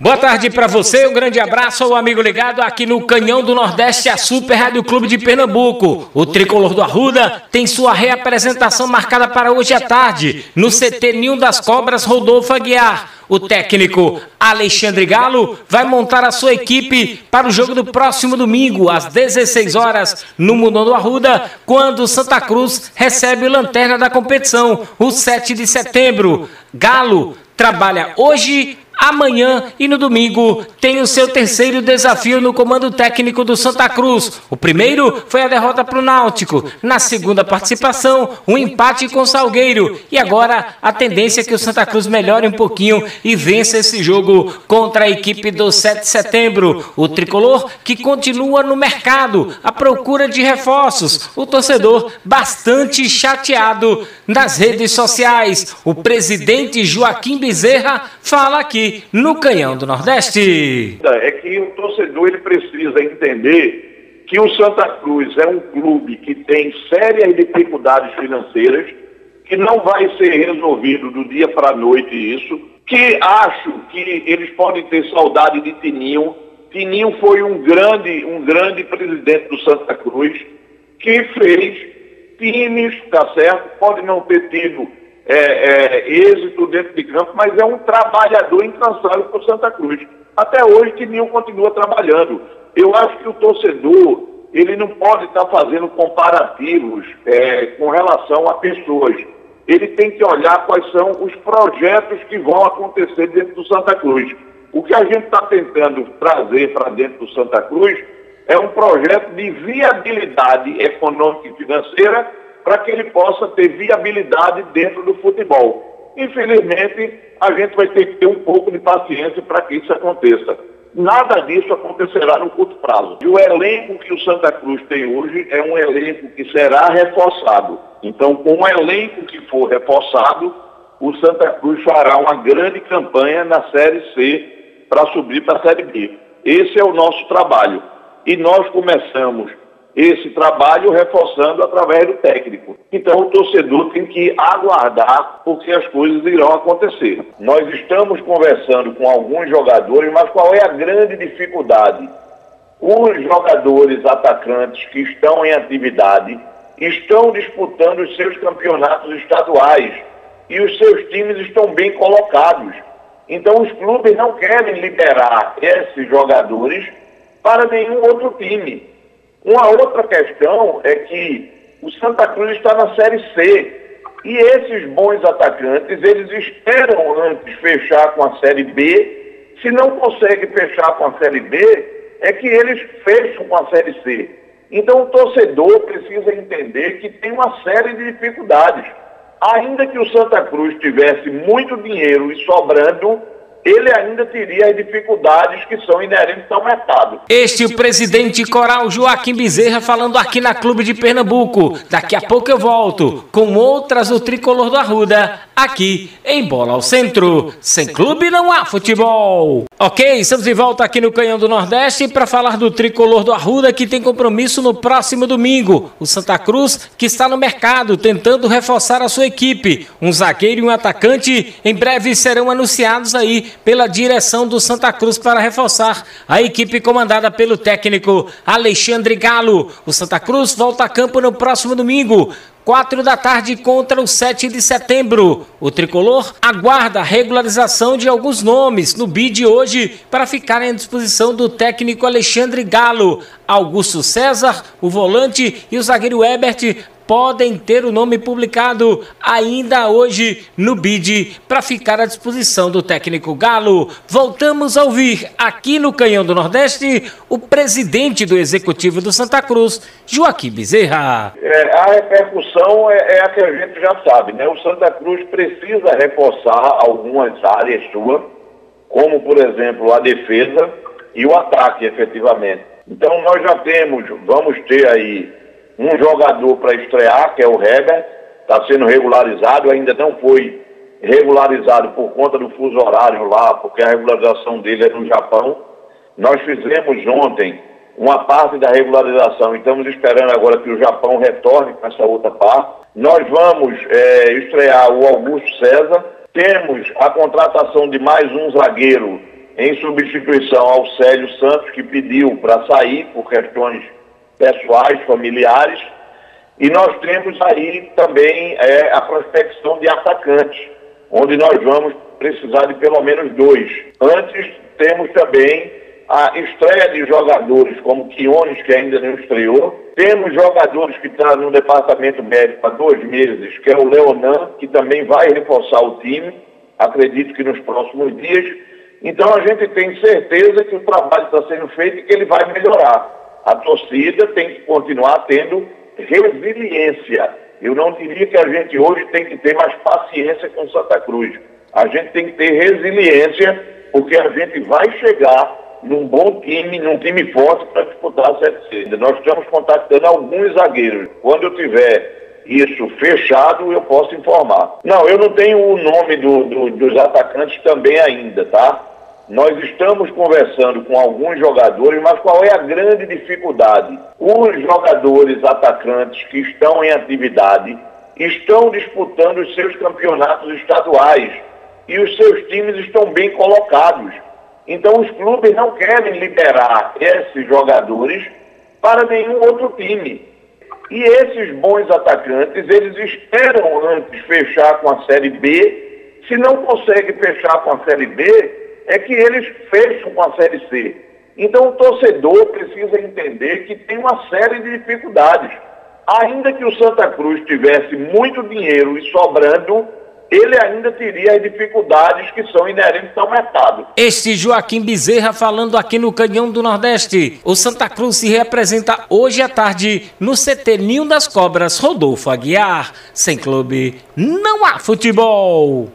Boa tarde para você, um grande abraço ao amigo ligado aqui no Canhão do Nordeste, a Super Rádio Clube de Pernambuco. O tricolor do Arruda tem sua reapresentação marcada para hoje à tarde, no CT Ninho das Cobras Rodolfo Aguiar. O técnico Alexandre Galo vai montar a sua equipe para o jogo do próximo domingo, às 16 horas, no Mundão do Arruda, quando Santa Cruz recebe o lanterna da competição, o 7 de setembro. Galo trabalha hoje Amanhã e no domingo tem o seu terceiro desafio no comando técnico do Santa Cruz. O primeiro foi a derrota para o Náutico. Na segunda participação, um empate com o Salgueiro. E agora a tendência é que o Santa Cruz melhore um pouquinho e vença esse jogo contra a equipe do 7 de setembro. O tricolor que continua no mercado à procura de reforços. O torcedor bastante chateado nas redes sociais. O presidente Joaquim Bezerra fala aqui no Canhão do Nordeste. É que o torcedor ele precisa entender que o Santa Cruz é um clube que tem sérias dificuldades financeiras, que não vai ser resolvido do dia para a noite isso, que acho que eles podem ter saudade de Tininho. Tininho foi um grande, um grande presidente do Santa Cruz, que fez times, tá certo? Pode não ter tido é, é, êxito dentro de campo, mas é um trabalhador incansável por Santa Cruz. Até hoje, Tininho continua trabalhando. Eu acho que o torcedor, ele não pode estar fazendo comparativos é, com relação a pessoas. Ele tem que olhar quais são os projetos que vão acontecer dentro do Santa Cruz. O que a gente está tentando trazer para dentro do Santa Cruz é um projeto de viabilidade econômica e financeira para que ele possa ter viabilidade dentro do futebol. Infelizmente, a gente vai ter que ter um pouco de paciência para que isso aconteça. Nada disso acontecerá no curto prazo. E o elenco que o Santa Cruz tem hoje é um elenco que será reforçado. Então, com o elenco que for reforçado, o Santa Cruz fará uma grande campanha na Série C para subir para a Série B. Esse é o nosso trabalho. E nós começamos esse trabalho reforçando através do técnico. Então o torcedor tem que aguardar porque as coisas irão acontecer. Nós estamos conversando com alguns jogadores, mas qual é a grande dificuldade? Os jogadores atacantes que estão em atividade estão disputando os seus campeonatos estaduais e os seus times estão bem colocados. Então os clubes não querem liberar esses jogadores para nenhum outro time. Uma outra questão é que o Santa Cruz está na Série C. E esses bons atacantes, eles esperam antes fechar com a Série B. Se não consegue fechar com a Série B, é que eles fecham com a Série C. Então o torcedor precisa entender que tem uma série de dificuldades. Ainda que o Santa Cruz tivesse muito dinheiro e sobrando, ele ainda teria as dificuldades que são inerentes ao mercado. Este é o presidente coral Joaquim Bezerra falando aqui na Clube de Pernambuco. Daqui a pouco eu volto com outras do Tricolor do Arruda, aqui em Bola ao Centro. Sem clube não há futebol. Ok, estamos de volta aqui no Canhão do Nordeste para falar do Tricolor do Arruda que tem compromisso no próximo domingo. O Santa Cruz que está no mercado tentando reforçar a sua equipe. Um zagueiro e um atacante em breve serão anunciados aí pela direção do Santa Cruz para reforçar a equipe comandada pelo técnico Alexandre Galo. O Santa Cruz volta a campo no próximo domingo. 4 da tarde contra o 7 de setembro. O tricolor aguarda a regularização de alguns nomes no bid hoje para ficarem à disposição do técnico Alexandre Galo. Augusto César, o volante e o zagueiro Ebert podem ter o nome publicado ainda hoje no BID para ficar à disposição do técnico Galo. Voltamos a ouvir aqui no Canhão do Nordeste o presidente do Executivo do Santa Cruz, Joaquim Bezerra. É, a repercussão é, é, a que a gente já sabe, né? O Santa Cruz precisa reforçar algumas áreas suas, como por exemplo a defesa e o ataque, efetivamente. Então nós já temos, vamos ter aí um jogador para estrear, que é o Heber, está sendo regularizado, ainda não foi regularizado por conta do fuso horário lá, porque a regularização dele é no Japão. Nós fizemos ontem uma parte da regularização. Estamos esperando agora que o Japão retorne com essa outra parte. Nós vamos é, estrear o Augusto César. Temos a contratação de mais um zagueiro em substituição ao Célio Santos, que pediu para sair por questões pessoais, familiares. E nós temos aí também é, a prospecção de atacantes, onde nós vamos precisar de pelo menos dois. Antes, temos também a estreia de jogadores como Quiones, que ainda não estreou. Temos jogadores que estão no departamento médico há dois meses, que é o Leonan, que também vai reforçar o time, acredito que nos próximos dias. Então a gente tem certeza que o trabalho está sendo feito e que ele vai melhorar. A torcida tem que continuar tendo resiliência. Eu não diria que a gente hoje tem que ter mais paciência com Santa Cruz. A gente tem que ter resiliência, porque a gente vai chegar num bom time, num time forte para disputar a Série C. Nós estamos contactando alguns zagueiros. Quando eu tiver isso fechado, eu posso informar. Não, eu não tenho o nome do, do, dos atacantes também ainda, tá? Nós estamos conversando com alguns jogadores, mas qual é a grande dificuldade? Os jogadores atacantes que estão em atividade estão disputando os seus campeonatos estaduais e os seus times estão bem colocados. Então os clubes não querem liberar esses jogadores para nenhum outro time. E esses bons atacantes, eles esperam antes fechar com a Série B. Se não consegue fechar com a Série B, é que eles fecham com a Série C. Então o torcedor precisa entender que tem uma série de dificuldades. Ainda que o Santa Cruz tivesse muito dinheiro e sobrando, ele ainda teria as dificuldades que são inerentes ao mercado. Este Joaquim Bezerra falando aqui no Canhão do Nordeste. O Santa Cruz se representa hoje à tarde no CT Ninho das Cobras Rodolfo Aguiar. Sem clube, não há futebol.